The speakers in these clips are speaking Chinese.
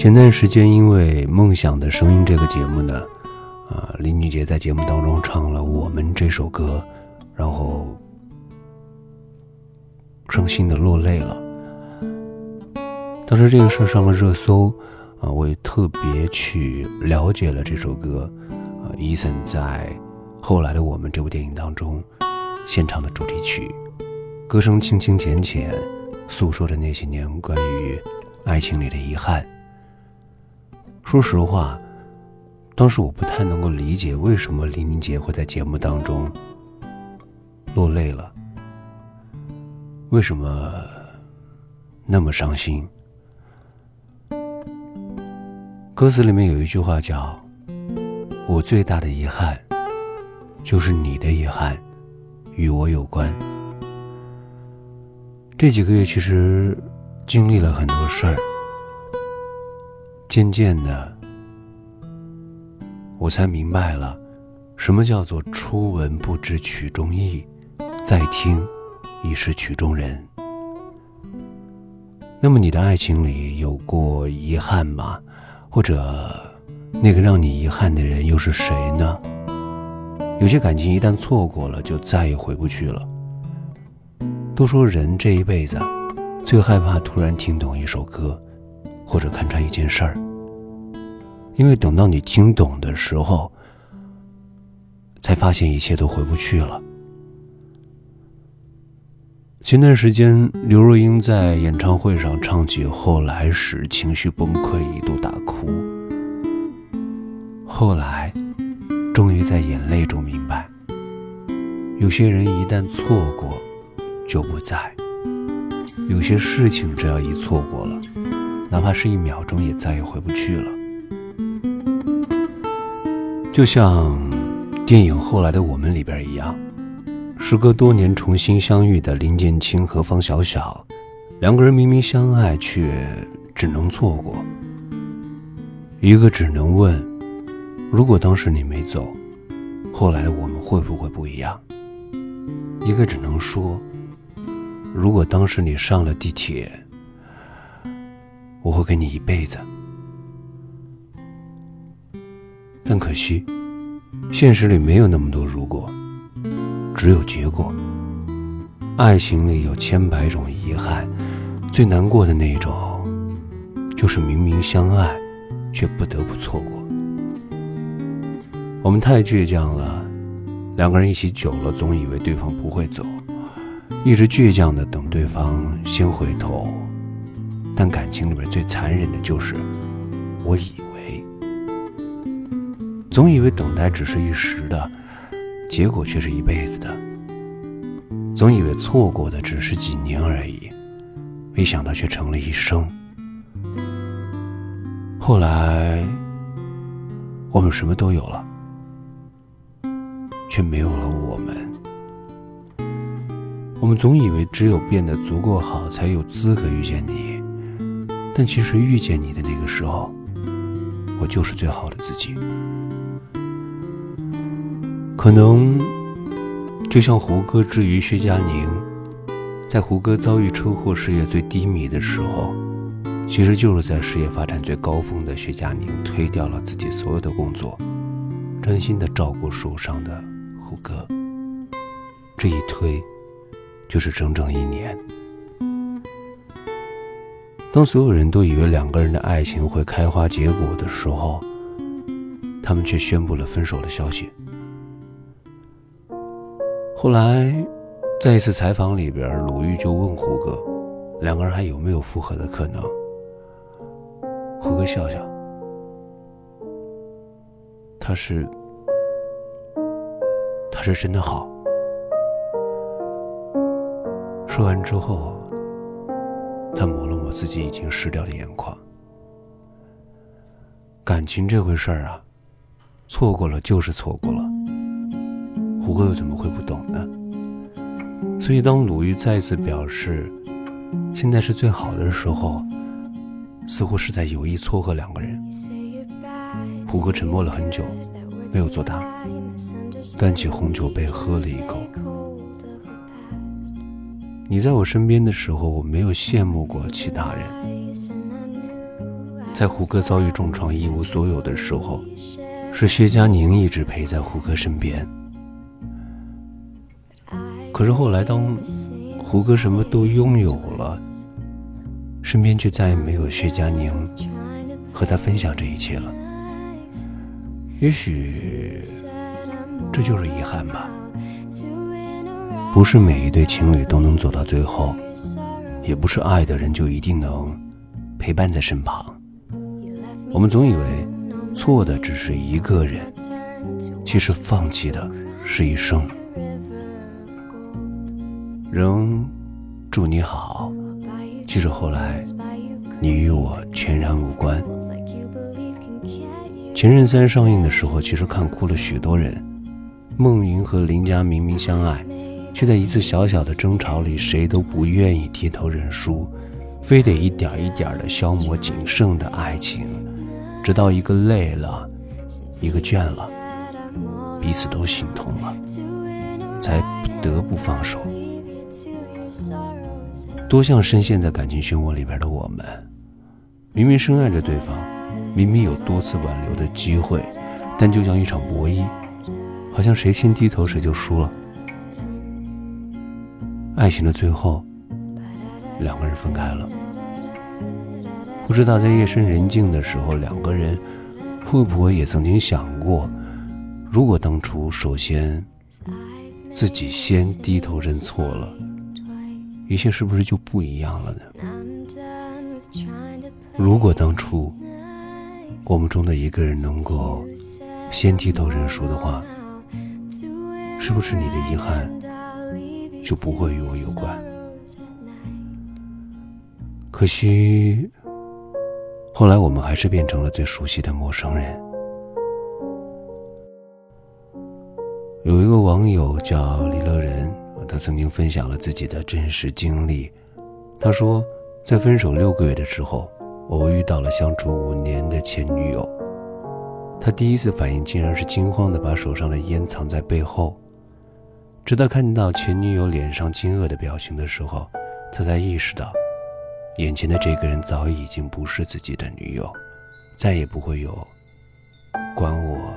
前段时间，因为《梦想的声音》这个节目呢，啊，林俊杰在节目当中唱了《我们》这首歌，然后伤心的落泪了。当时这个事儿上了热搜，啊，我也特别去了解了这首歌，啊，伊森在后来的《我们》这部电影当中献唱的主题曲，歌声清清浅浅，诉说着那些年关于爱情里的遗憾。说实话，当时我不太能够理解为什么林俊杰会在节目当中落泪了，为什么那么伤心？歌词里面有一句话叫：“我最大的遗憾，就是你的遗憾与我有关。”这几个月其实经历了很多事儿。渐渐的，我才明白了，什么叫做初闻不知曲中意，再听已是曲中人。那么你的爱情里有过遗憾吗？或者，那个让你遗憾的人又是谁呢？有些感情一旦错过了，就再也回不去了。都说人这一辈子，最害怕突然听懂一首歌。或者看穿一件事儿，因为等到你听懂的时候，才发现一切都回不去了。前段时间，刘若英在演唱会上唱起《后来》时，情绪崩溃，一度大哭。后来，终于在眼泪中明白，有些人一旦错过，就不在；有些事情，只要一错过了。哪怕是一秒钟，也再也回不去了。就像电影后来的我们里边一样，时隔多年重新相遇的林建清和方小小，两个人明明相爱，却只能错过。一个只能问：如果当时你没走，后来的我们会不会不一样？一个只能说：如果当时你上了地铁。我会跟你一辈子，但可惜，现实里没有那么多如果，只有结果。爱情里有千百种遗憾，最难过的那种，就是明明相爱，却不得不错过。我们太倔强了，两个人一起久了，总以为对方不会走，一直倔强的等对方先回头。但感情里面最残忍的就是，我以为，总以为等待只是一时的，结果却是一辈子的；总以为错过的只是几年而已，没想到却成了一生。后来，我们什么都有了，却没有了我们。我们总以为只有变得足够好，才有资格遇见你。但其实遇见你的那个时候，我就是最好的自己。可能就像胡歌之于薛佳凝，在胡歌遭遇车祸、事业最低迷的时候，其实就是在事业发展最高峰的薛佳凝推掉了自己所有的工作，专心的照顾受伤的胡歌。这一推，就是整整一年。当所有人都以为两个人的爱情会开花结果的时候，他们却宣布了分手的消息。后来，在一次采访里边，鲁豫就问胡歌，两个人还有没有复合的可能？胡歌笑笑，他是，他是真的好。说完之后。他抹了抹自己已经湿掉的眼眶。感情这回事儿啊，错过了就是错过了。胡歌又怎么会不懂呢？所以当鲁豫再次表示现在是最好的时候，似乎是在有意撮合两个人。胡歌沉默了很久，没有作答，端起红酒杯喝了一口。你在我身边的时候，我没有羡慕过其他人。在胡歌遭遇重创、一无所有的时候，是薛佳凝一直陪在胡歌身边。可是后来，当胡歌什么都拥有了，身边却再也没有薛佳凝和他分享这一切了。也许这就是遗憾吧。不是每一对情侣都能走到最后，也不是爱的人就一定能陪伴在身旁。我们总以为错的只是一个人，其实放弃的是一生。仍祝你好，即使后来你与我全然无关。前任三上映的时候，其实看哭了许多人。孟云和林佳明明相爱。却在一次小小的争吵里，谁都不愿意低头认输，非得一点一点的消磨仅剩的爱情，直到一个累了，一个倦了，彼此都心痛了，才不得不放手。多像深陷在感情漩涡里边的我们，明明深爱着对方，明明有多次挽留的机会，但就像一场博弈，好像谁先低头谁就输了。爱情的最后，两个人分开了。不知道在夜深人静的时候，两个人会不会也曾经想过，如果当初首先自己先低头认错了，一切是不是就不一样了呢？如果当初我们中的一个人能够先低头认输的话，是不是你的遗憾？就不会与我有关。可惜，后来我们还是变成了最熟悉的陌生人。有一个网友叫李乐仁，他曾经分享了自己的真实经历。他说，在分手六个月的时候，我遇到了相处五年的前女友。他第一次反应竟然是惊慌的把手上的烟藏在背后。直到看到前女友脸上惊愕的表情的时候，他才意识到，眼前的这个人早已经不是自己的女友，再也不会有管我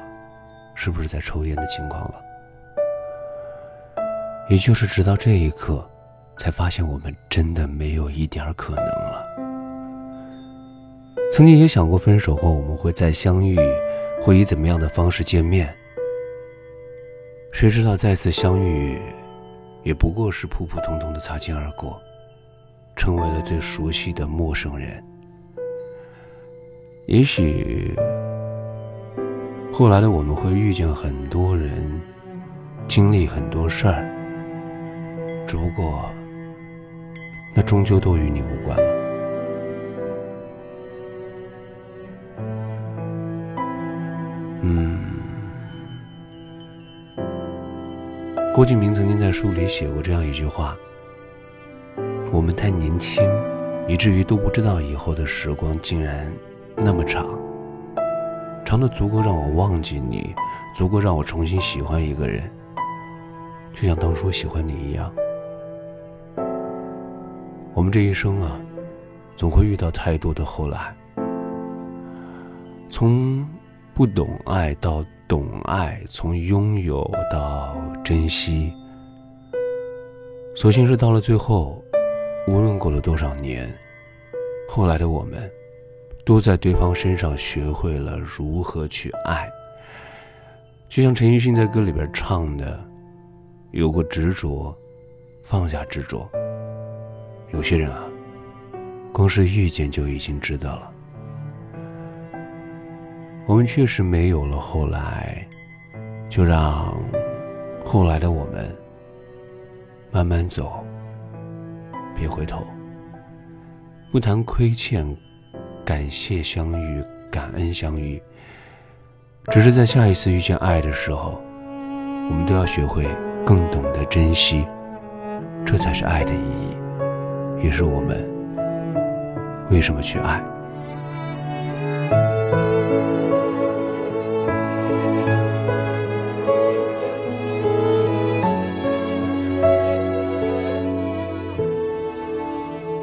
是不是在抽烟的情况了。也就是直到这一刻，才发现我们真的没有一点可能了。曾经也想过分手后我们会再相遇，会以怎么样的方式见面。谁知道再次相遇，也不过是普普通通的擦肩而过，成为了最熟悉的陌生人。也许后来的我们会遇见很多人，经历很多事儿，只不过那终究都与你无关了。郭敬明曾经在书里写过这样一句话：“我们太年轻，以至于都不知道以后的时光竟然那么长，长的足够让我忘记你，足够让我重新喜欢一个人，就像当初喜欢你一样。我们这一生啊，总会遇到太多的后来，从不懂爱到……”懂爱，从拥有到珍惜，所幸是到了最后，无论过了多少年，后来的我们，都在对方身上学会了如何去爱。就像陈奕迅在歌里边唱的：“有过执着，放下执着。有些人啊，光是遇见就已经值得了。”我们确实没有了后来，就让后来的我们慢慢走，别回头。不谈亏欠，感谢相遇，感恩相遇。只是在下一次遇见爱的时候，我们都要学会更懂得珍惜，这才是爱的意义，也是我们为什么去爱。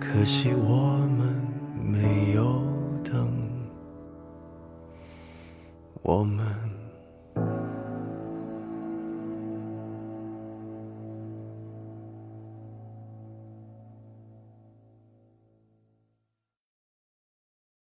可惜我们没有等。我们。